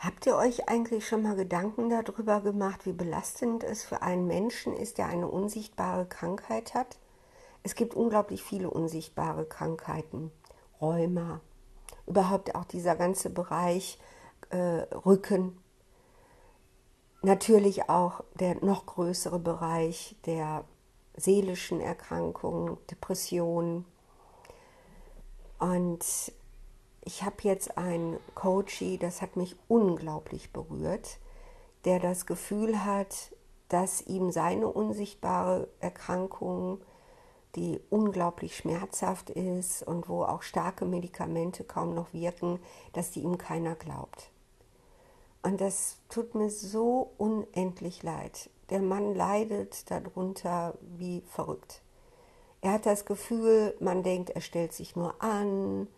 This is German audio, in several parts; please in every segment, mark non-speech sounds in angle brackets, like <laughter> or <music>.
Habt ihr euch eigentlich schon mal Gedanken darüber gemacht, wie belastend es für einen Menschen ist, der eine unsichtbare Krankheit hat? Es gibt unglaublich viele unsichtbare Krankheiten. Rheuma, überhaupt auch dieser ganze Bereich äh, Rücken. Natürlich auch der noch größere Bereich der seelischen Erkrankungen, Depressionen. Und ich habe jetzt einen Coachie, das hat mich unglaublich berührt, der das Gefühl hat, dass ihm seine unsichtbare Erkrankung, die unglaublich schmerzhaft ist und wo auch starke Medikamente kaum noch wirken, dass die ihm keiner glaubt. Und das tut mir so unendlich leid. Der Mann leidet darunter wie verrückt. Er hat das Gefühl, man denkt, er stellt sich nur an,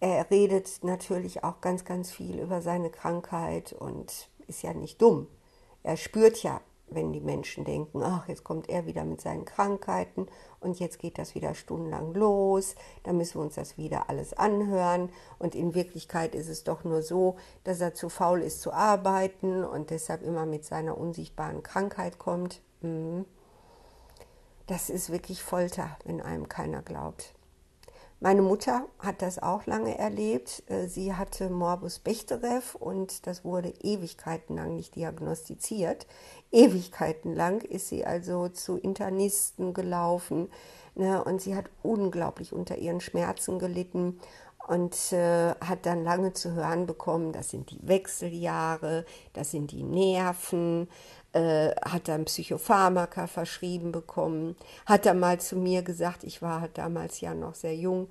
er redet natürlich auch ganz, ganz viel über seine Krankheit und ist ja nicht dumm. Er spürt ja, wenn die Menschen denken, ach, jetzt kommt er wieder mit seinen Krankheiten und jetzt geht das wieder stundenlang los, dann müssen wir uns das wieder alles anhören. Und in Wirklichkeit ist es doch nur so, dass er zu faul ist zu arbeiten und deshalb immer mit seiner unsichtbaren Krankheit kommt. Mhm. Das ist wirklich Folter, wenn einem keiner glaubt. Meine Mutter hat das auch lange erlebt. Äh, sie hatte Morbus Bechterew und das wurde ewigkeitenlang nicht diagnostiziert. <laughs> Ewigkeitenlang ist sie also zu Internisten gelaufen ne, und sie hat unglaublich unter ihren Schmerzen gelitten und äh, hat dann lange zu hören bekommen, das sind die Wechseljahre, das sind die Nerven, äh, hat dann Psychopharmaka verschrieben bekommen, hat dann mal zu mir gesagt, ich war damals ja noch sehr jung,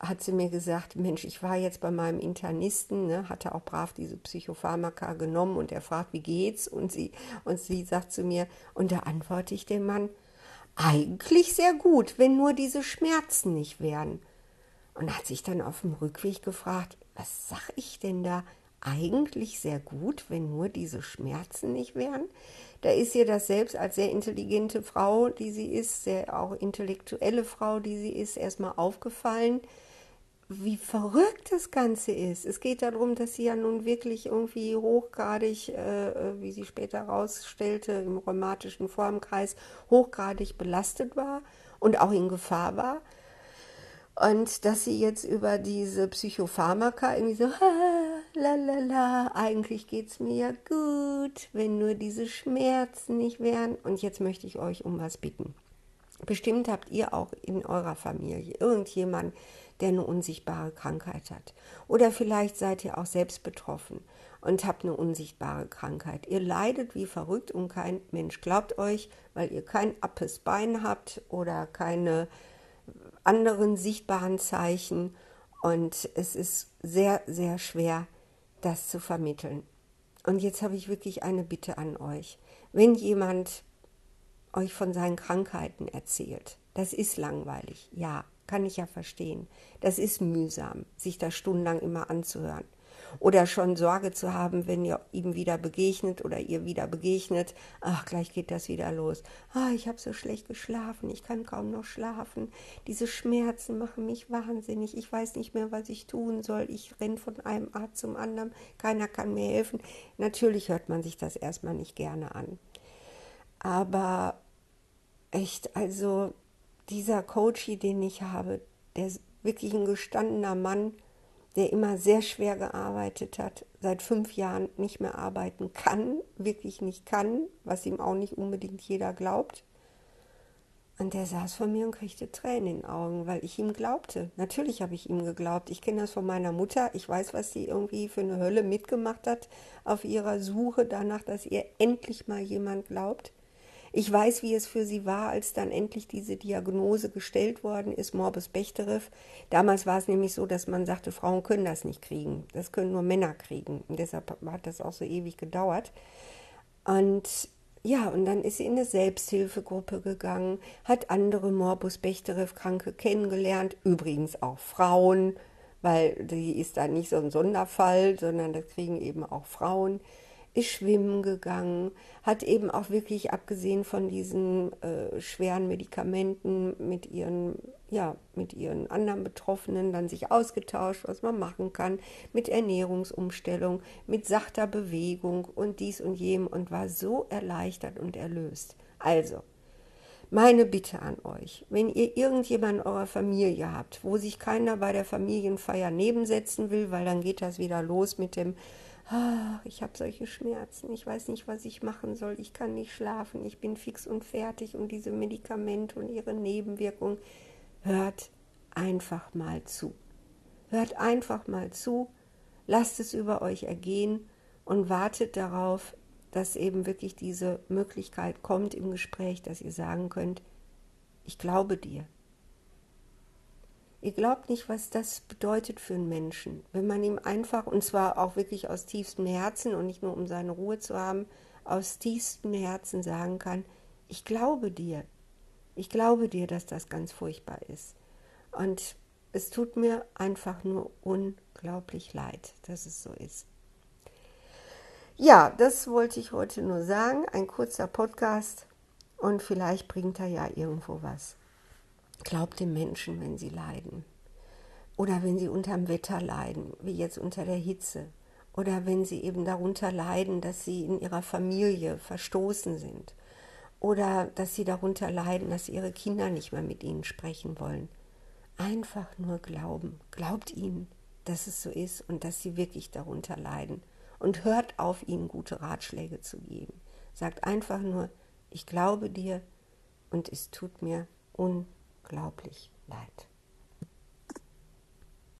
hat sie mir gesagt, Mensch, ich war jetzt bei meinem Internisten, ne, hatte auch brav diese Psychopharmaka genommen und er fragt, wie geht's? Und sie, und sie sagt zu mir, und da antworte ich dem Mann, eigentlich sehr gut, wenn nur diese Schmerzen nicht wären. Und hat sich dann auf dem Rückweg gefragt, was sag ich denn da? Eigentlich sehr gut, wenn nur diese Schmerzen nicht wären. Da ist ihr das selbst als sehr intelligente Frau, die sie ist, sehr auch intellektuelle Frau, die sie ist, erstmal aufgefallen, wie verrückt das Ganze ist. Es geht darum, dass sie ja nun wirklich irgendwie hochgradig, äh, wie sie später herausstellte, im rheumatischen Formkreis hochgradig belastet war und auch in Gefahr war. Und dass sie jetzt über diese Psychopharmaka irgendwie so, <laughs> la la la, eigentlich mir ja gut, wenn nur diese Schmerzen nicht wären. Und jetzt möchte ich euch um was bitten. Bestimmt habt ihr auch in eurer Familie irgendjemand, der eine unsichtbare Krankheit hat. Oder vielleicht seid ihr auch selbst betroffen und habt eine unsichtbare Krankheit. Ihr leidet wie verrückt und kein Mensch glaubt euch, weil ihr kein appes Bein habt oder keine anderen sichtbaren Zeichen. Und es ist sehr, sehr schwer, das zu vermitteln. Und jetzt habe ich wirklich eine Bitte an euch. Wenn jemand euch von seinen Krankheiten erzählt, das ist langweilig, ja, kann ich ja verstehen. Das ist mühsam, sich das stundenlang immer anzuhören oder schon Sorge zu haben, wenn ihr ihm wieder begegnet oder ihr wieder begegnet, ach, gleich geht das wieder los. Ah, ich habe so schlecht geschlafen, ich kann kaum noch schlafen. Diese Schmerzen machen mich wahnsinnig. Ich weiß nicht mehr, was ich tun soll. Ich renne von einem Arzt zum anderen, keiner kann mir helfen. Natürlich hört man sich das erstmal nicht gerne an. Aber echt, also dieser Coach, den ich habe, der ist wirklich ein gestandener Mann, der immer sehr schwer gearbeitet hat, seit fünf Jahren nicht mehr arbeiten kann, wirklich nicht kann, was ihm auch nicht unbedingt jeder glaubt. Und der saß vor mir und kriegte Tränen in den Augen, weil ich ihm glaubte. Natürlich habe ich ihm geglaubt. Ich kenne das von meiner Mutter. Ich weiß, was sie irgendwie für eine Hölle mitgemacht hat auf ihrer Suche danach, dass ihr endlich mal jemand glaubt. Ich weiß, wie es für sie war, als dann endlich diese Diagnose gestellt worden ist, Morbus Bechterew. Damals war es nämlich so, dass man sagte, Frauen können das nicht kriegen. Das können nur Männer kriegen. Und deshalb hat das auch so ewig gedauert. Und ja, und dann ist sie in eine Selbsthilfegruppe gegangen, hat andere Morbus Bechterew-Kranke kennengelernt, übrigens auch Frauen, weil die ist da nicht so ein Sonderfall, sondern das kriegen eben auch Frauen ist schwimmen gegangen, hat eben auch wirklich abgesehen von diesen äh, schweren Medikamenten mit ihren, ja, mit ihren anderen Betroffenen dann sich ausgetauscht, was man machen kann, mit Ernährungsumstellung, mit sachter Bewegung und dies und jenem und war so erleichtert und erlöst. Also, meine Bitte an euch, wenn ihr irgendjemanden in eurer Familie habt, wo sich keiner bei der Familienfeier nebensetzen will, weil dann geht das wieder los mit dem, ich habe solche Schmerzen, ich weiß nicht, was ich machen soll, ich kann nicht schlafen, ich bin fix und fertig und diese Medikamente und ihre Nebenwirkungen. Hört einfach mal zu. Hört einfach mal zu, lasst es über euch ergehen und wartet darauf, dass eben wirklich diese Möglichkeit kommt im Gespräch, dass ihr sagen könnt, ich glaube dir. Ihr glaubt nicht, was das bedeutet für einen Menschen, wenn man ihm einfach, und zwar auch wirklich aus tiefstem Herzen und nicht nur um seine Ruhe zu haben, aus tiefstem Herzen sagen kann, ich glaube dir. Ich glaube dir, dass das ganz furchtbar ist. Und es tut mir einfach nur unglaublich leid, dass es so ist. Ja, das wollte ich heute nur sagen. Ein kurzer Podcast und vielleicht bringt er ja irgendwo was. Glaubt den Menschen, wenn sie leiden. Oder wenn sie unterm Wetter leiden, wie jetzt unter der Hitze. Oder wenn sie eben darunter leiden, dass sie in ihrer Familie verstoßen sind. Oder dass sie darunter leiden, dass ihre Kinder nicht mehr mit ihnen sprechen wollen. Einfach nur glauben. Glaubt ihnen, dass es so ist und dass sie wirklich darunter leiden und hört auf, ihnen gute Ratschläge zu geben. Sagt einfach nur, ich glaube dir und es tut mir unglaublich leid.